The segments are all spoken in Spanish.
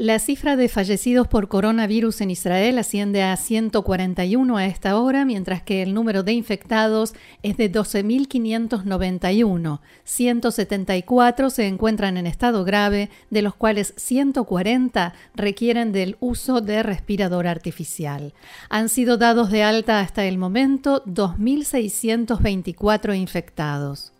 La cifra de fallecidos por coronavirus en Israel asciende a 141 a esta hora, mientras que el número de infectados es de 12.591. 174 se encuentran en estado grave, de los cuales 140 requieren del uso de respirador artificial. Han sido dados de alta hasta el momento 2.624 infectados.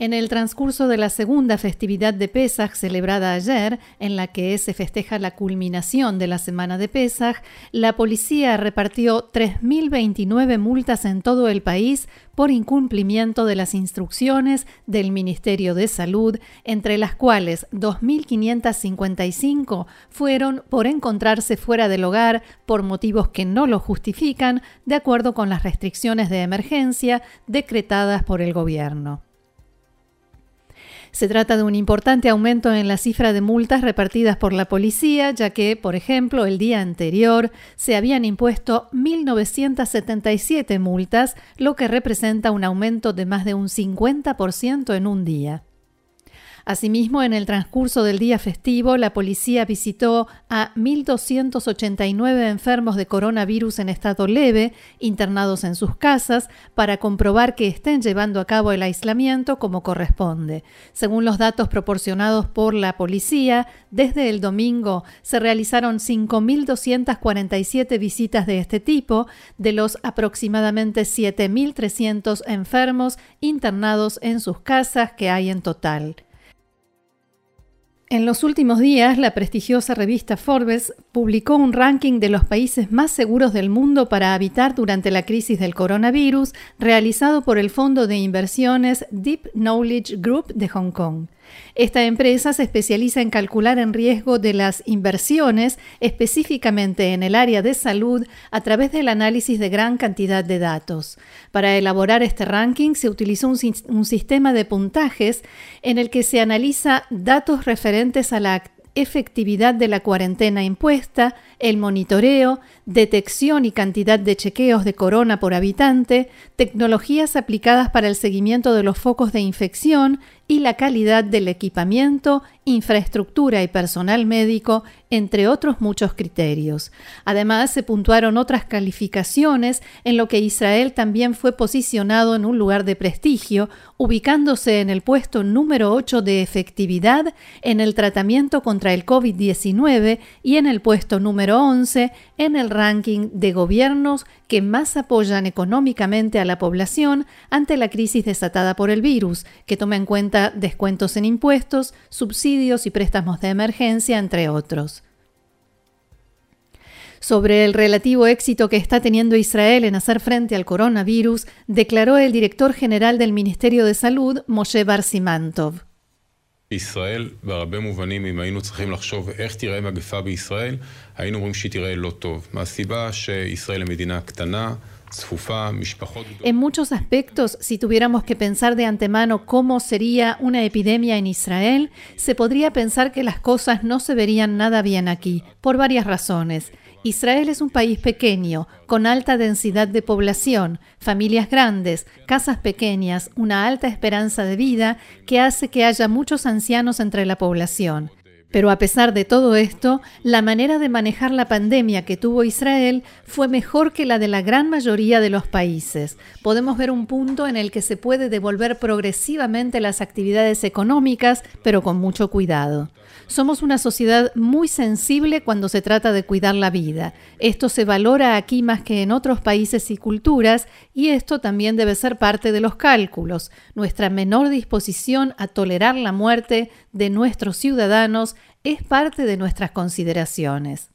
En el transcurso de la segunda festividad de Pesach celebrada ayer, en la que se festeja la culminación de la semana de Pesach, la policía repartió 3.029 multas en todo el país por incumplimiento de las instrucciones del Ministerio de Salud, entre las cuales 2.555 fueron por encontrarse fuera del hogar por motivos que no lo justifican, de acuerdo con las restricciones de emergencia decretadas por el gobierno. Se trata de un importante aumento en la cifra de multas repartidas por la policía, ya que, por ejemplo, el día anterior se habían impuesto 1.977 multas, lo que representa un aumento de más de un 50% en un día. Asimismo, en el transcurso del día festivo, la policía visitó a 1.289 enfermos de coronavirus en estado leve, internados en sus casas, para comprobar que estén llevando a cabo el aislamiento como corresponde. Según los datos proporcionados por la policía, desde el domingo se realizaron 5.247 visitas de este tipo, de los aproximadamente 7.300 enfermos internados en sus casas que hay en total. En los últimos días, la prestigiosa revista Forbes publicó un ranking de los países más seguros del mundo para habitar durante la crisis del coronavirus, realizado por el fondo de inversiones Deep Knowledge Group de Hong Kong. Esta empresa se especializa en calcular el riesgo de las inversiones, específicamente en el área de salud, a través del análisis de gran cantidad de datos. Para elaborar este ranking se utilizó un, sistema de puntajes en el que se analiza datos referentes a la efectividad de la cuarentena impuesta, el monitoreo, detección y cantidad de chequeos de corona por habitante, tecnologías aplicadas para el seguimiento de los focos de infección y la calidad del equipamiento, infraestructura y personal médico, entre otros muchos criterios. Además, se puntuaron otras calificaciones en lo que Israel también fue posicionado en un lugar de prestigio, ubicándose en el puesto número 8 de efectividad en el tratamiento contra el COVID-19 y en el puesto número 11 en el ranking de gobiernos que más apoyan económicamente a la población ante la crisis desatada por el virus, que toma en cuenta descuentos en impuestos, subsidios y préstamos de emergencia, entre otros. Sobre el relativo éxito que está teniendo Israel en hacer frente al coronavirus, declaró el director general del Ministerio de Salud, Moshe Barsimantov. בישראל, בהרבה מובנים, אם היינו צריכים לחשוב איך תראה מגפה בישראל, היינו אומרים שהיא תראה לא טוב. מהסיבה שישראל היא מדינה קטנה, En muchos aspectos, si tuviéramos que pensar de antemano cómo sería una epidemia en Israel, se podría pensar que las cosas no se verían nada bien aquí, por varias razones. Israel es un país pequeño, con alta densidad de población, familias grandes, casas pequeñas, una alta esperanza de vida que hace que haya muchos ancianos entre la población. Pero a pesar de todo esto, la manera de manejar la pandemia que tuvo Israel fue mejor que la de la gran mayoría de los países. Podemos ver un punto en el que se puede devolver progresivamente las actividades económicas, pero con mucho cuidado. Somos una sociedad muy sensible cuando se trata de cuidar la vida. Esto se valora aquí más que en otros países y culturas y esto también debe ser parte de los cálculos, nuestra menor disposición a tolerar la muerte de nuestros ciudadanos es parte de nuestras consideraciones.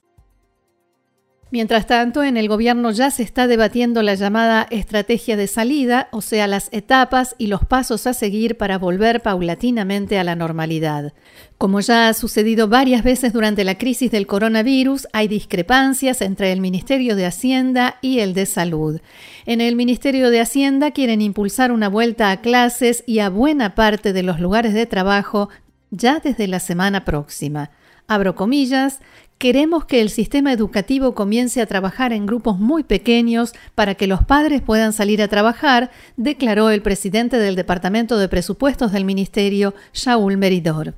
Mientras tanto, en el gobierno ya se está debatiendo la llamada estrategia de salida, o sea, las etapas y los pasos a seguir para volver paulatinamente a la normalidad. Como ya ha sucedido varias veces durante la crisis del coronavirus, hay discrepancias entre el Ministerio de Hacienda y el de Salud. En el Ministerio de Hacienda quieren impulsar una vuelta a clases y a buena parte de los lugares de trabajo ya desde la semana próxima. Abro comillas, Queremos que el sistema educativo comience a trabajar en grupos muy pequeños para que los padres puedan salir a trabajar, declaró el presidente del Departamento de Presupuestos del Ministerio, Shaul Meridor.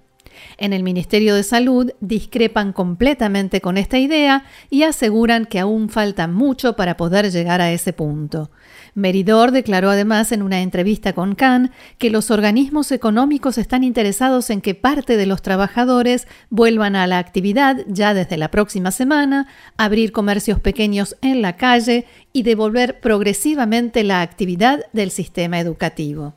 En el Ministerio de Salud discrepan completamente con esta idea y aseguran que aún falta mucho para poder llegar a ese punto. Meridor declaró además en una entrevista con Khan que los organismos económicos están interesados en que parte de los trabajadores vuelvan a la actividad ya desde la próxima semana, abrir comercios pequeños en la calle y devolver progresivamente la actividad del sistema educativo.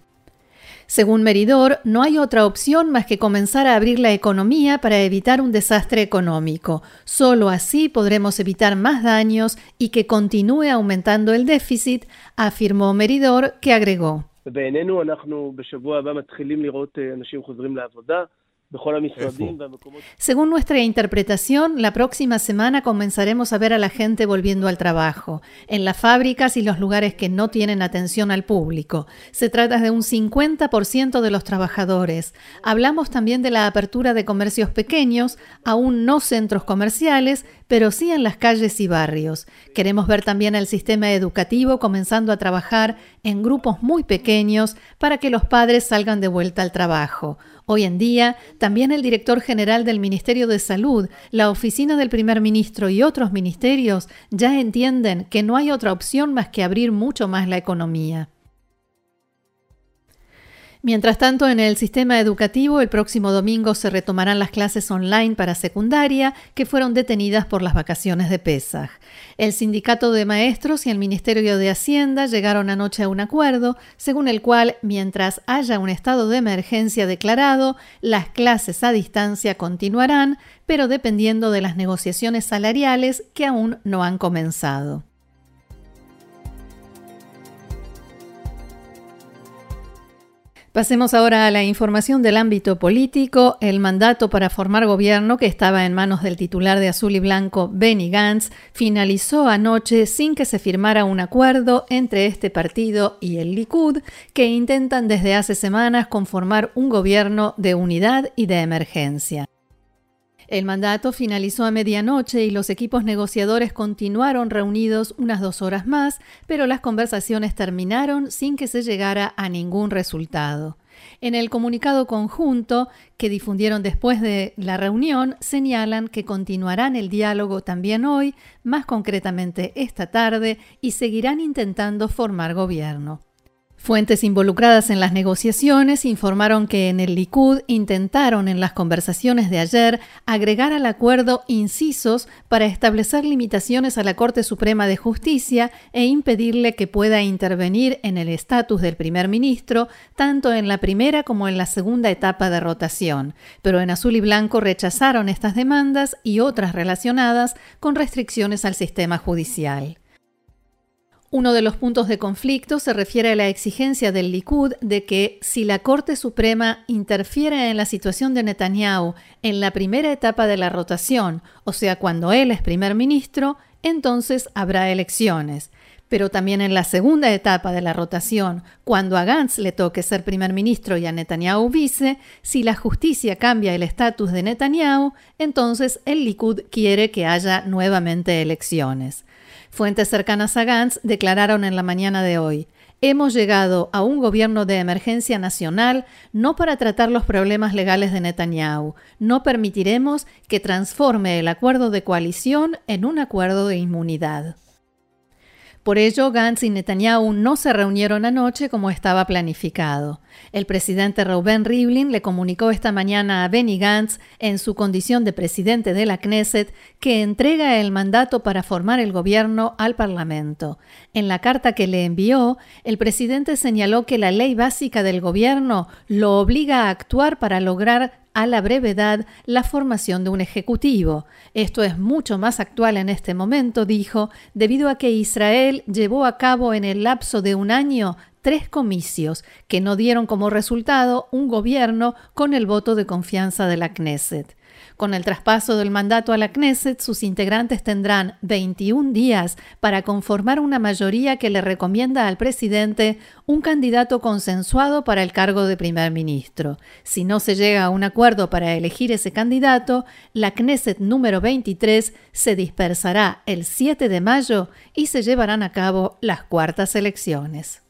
Según Meridor, no hay otra opción más que comenzar a abrir la economía para evitar un desastre económico. Solo así podremos evitar más daños y que continúe aumentando el déficit, afirmó Meridor, que agregó. Según nuestra interpretación, la próxima semana comenzaremos a ver a la gente volviendo al trabajo, en las fábricas y los lugares que no tienen atención al público. Se trata de un 50% de los trabajadores. Hablamos también de la apertura de comercios pequeños, aún no centros comerciales, pero sí en las calles y barrios. Queremos ver también el sistema educativo comenzando a trabajar en grupos muy pequeños para que los padres salgan de vuelta al trabajo. Hoy en día, también el director general del Ministerio de Salud, la oficina del primer ministro y otros ministerios ya entienden que no hay otra opción más que abrir mucho más la economía. Mientras tanto, en el sistema educativo, el próximo domingo se retomarán las clases online para secundaria que fueron detenidas por las vacaciones de Pesaj. El sindicato de maestros y el Ministerio de Hacienda llegaron anoche a un acuerdo, según el cual, mientras haya un estado de emergencia declarado, las clases a distancia continuarán, pero dependiendo de las negociaciones salariales que aún no han comenzado. Pasemos ahora a la información del ámbito político. El mandato para formar gobierno que estaba en manos del titular de Azul y Blanco, Benny Gantz, finalizó anoche sin que se firmara un acuerdo entre este partido y el Likud, que intentan desde hace semanas conformar un gobierno de unidad y de emergencia. El mandato finalizó a medianoche y los equipos negociadores continuaron reunidos unas dos horas más, pero las conversaciones terminaron sin que se llegara a ningún resultado. En el comunicado conjunto que difundieron después de la reunión, señalan que continuarán el diálogo también hoy, más concretamente esta tarde, y seguirán intentando formar gobierno. Fuentes involucradas en las negociaciones informaron que en el Likud intentaron en las conversaciones de ayer agregar al acuerdo incisos para establecer limitaciones a la Corte Suprema de Justicia e impedirle que pueda intervenir en el estatus del primer ministro, tanto en la primera como en la segunda etapa de rotación. Pero en azul y blanco rechazaron estas demandas y otras relacionadas con restricciones al sistema judicial. Uno de los puntos de conflicto se refiere a la exigencia del Likud de que si la Corte Suprema interfiere en la situación de Netanyahu en la primera etapa de la rotación, o sea, cuando él es primer ministro, entonces habrá elecciones. Pero también en la segunda etapa de la rotación, cuando a Gantz le toque ser primer ministro y a Netanyahu vice, si la justicia cambia el estatus de Netanyahu, entonces el Likud quiere que haya nuevamente elecciones. Fuentes cercanas a Gantz declararon en la mañana de hoy, Hemos llegado a un gobierno de emergencia nacional no para tratar los problemas legales de Netanyahu. No permitiremos que transforme el acuerdo de coalición en un acuerdo de inmunidad. Por ello, Gantz y Netanyahu no se reunieron anoche como estaba planificado. El presidente Reuben Rivlin le comunicó esta mañana a Benny Gantz, en su condición de presidente de la Knesset, que entrega el mandato para formar el gobierno al Parlamento. En la carta que le envió, el presidente señaló que la ley básica del gobierno lo obliga a actuar para lograr a la brevedad la formación de un ejecutivo. Esto es mucho más actual en este momento, dijo, debido a que Israel llevó a cabo en el lapso de un año tres comicios que no dieron como resultado un gobierno con el voto de confianza de la Knesset. Con el traspaso del mandato a la Knesset, sus integrantes tendrán 21 días para conformar una mayoría que le recomienda al presidente un candidato consensuado para el cargo de primer ministro. Si no se llega a un acuerdo para elegir ese candidato, la Knesset número 23 se dispersará el 7 de mayo y se llevarán a cabo las cuartas elecciones.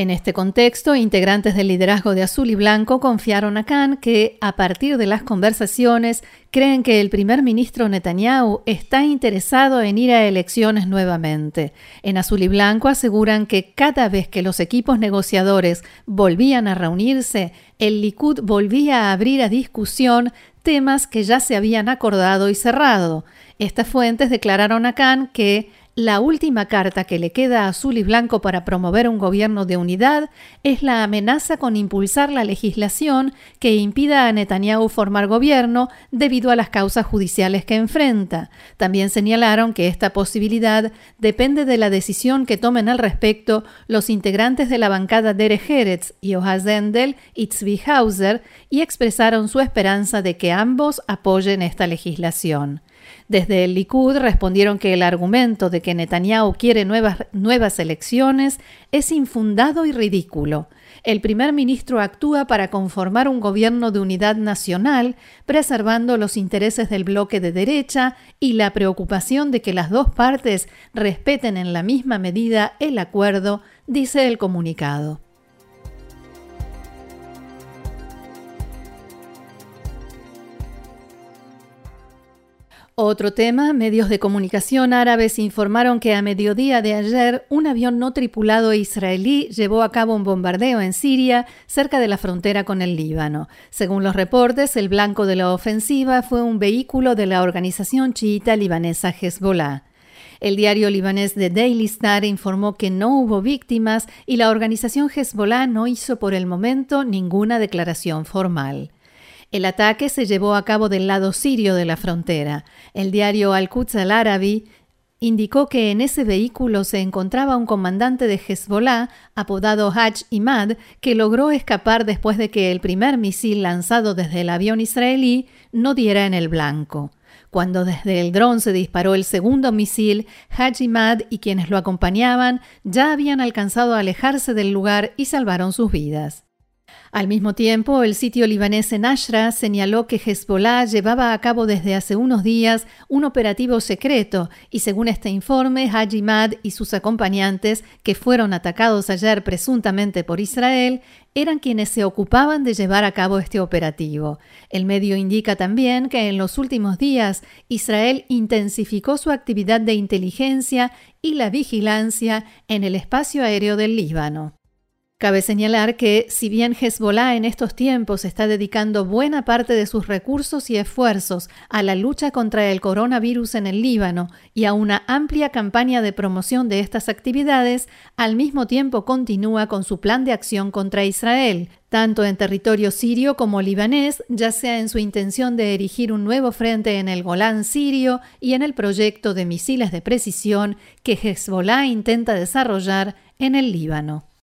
En este contexto, integrantes del liderazgo de Azul y Blanco confiaron a Khan que, a partir de las conversaciones, creen que el primer ministro Netanyahu está interesado en ir a elecciones nuevamente. En Azul y Blanco aseguran que cada vez que los equipos negociadores volvían a reunirse, el Likud volvía a abrir a discusión temas que ya se habían acordado y cerrado. Estas fuentes declararon a Khan que la última carta que le queda a Azul y Blanco para promover un gobierno de unidad es la amenaza con impulsar la legislación que impida a Netanyahu formar gobierno debido a las causas judiciales que enfrenta. También señalaron que esta posibilidad depende de la decisión que tomen al respecto los integrantes de la bancada Derek Heretz, Yohaz Zendel y Tzvi Hauser y expresaron su esperanza de que ambos apoyen esta legislación. Desde el Likud respondieron que el argumento de que Netanyahu quiere nuevas, nuevas elecciones es infundado y ridículo. El primer ministro actúa para conformar un gobierno de unidad nacional, preservando los intereses del bloque de derecha y la preocupación de que las dos partes respeten en la misma medida el acuerdo, dice el comunicado. Otro tema, medios de comunicación árabes informaron que a mediodía de ayer un avión no tripulado israelí llevó a cabo un bombardeo en Siria, cerca de la frontera con el Líbano. Según los reportes, el blanco de la ofensiva fue un vehículo de la organización chiita libanesa Hezbollah. El diario libanés The Daily Star informó que no hubo víctimas y la organización Hezbollah no hizo por el momento ninguna declaración formal. El ataque se llevó a cabo del lado sirio de la frontera. El diario Al-Quds al-Arabi indicó que en ese vehículo se encontraba un comandante de Hezbollah, apodado Haj Imad, que logró escapar después de que el primer misil lanzado desde el avión israelí no diera en el blanco. Cuando desde el dron se disparó el segundo misil, Haj Imad y quienes lo acompañaban ya habían alcanzado a alejarse del lugar y salvaron sus vidas. Al mismo tiempo, el sitio libanés en Ashra señaló que Hezbollah llevaba a cabo desde hace unos días un operativo secreto y según este informe, Haji Mad y sus acompañantes, que fueron atacados ayer presuntamente por Israel, eran quienes se ocupaban de llevar a cabo este operativo. El medio indica también que en los últimos días Israel intensificó su actividad de inteligencia y la vigilancia en el espacio aéreo del Líbano. Cabe señalar que, si bien Hezbollah en estos tiempos está dedicando buena parte de sus recursos y esfuerzos a la lucha contra el coronavirus en el Líbano y a una amplia campaña de promoción de estas actividades, al mismo tiempo continúa con su plan de acción contra Israel, tanto en territorio sirio como libanés, ya sea en su intención de erigir un nuevo frente en el Golán sirio y en el proyecto de misiles de precisión que Hezbollah intenta desarrollar en el Líbano.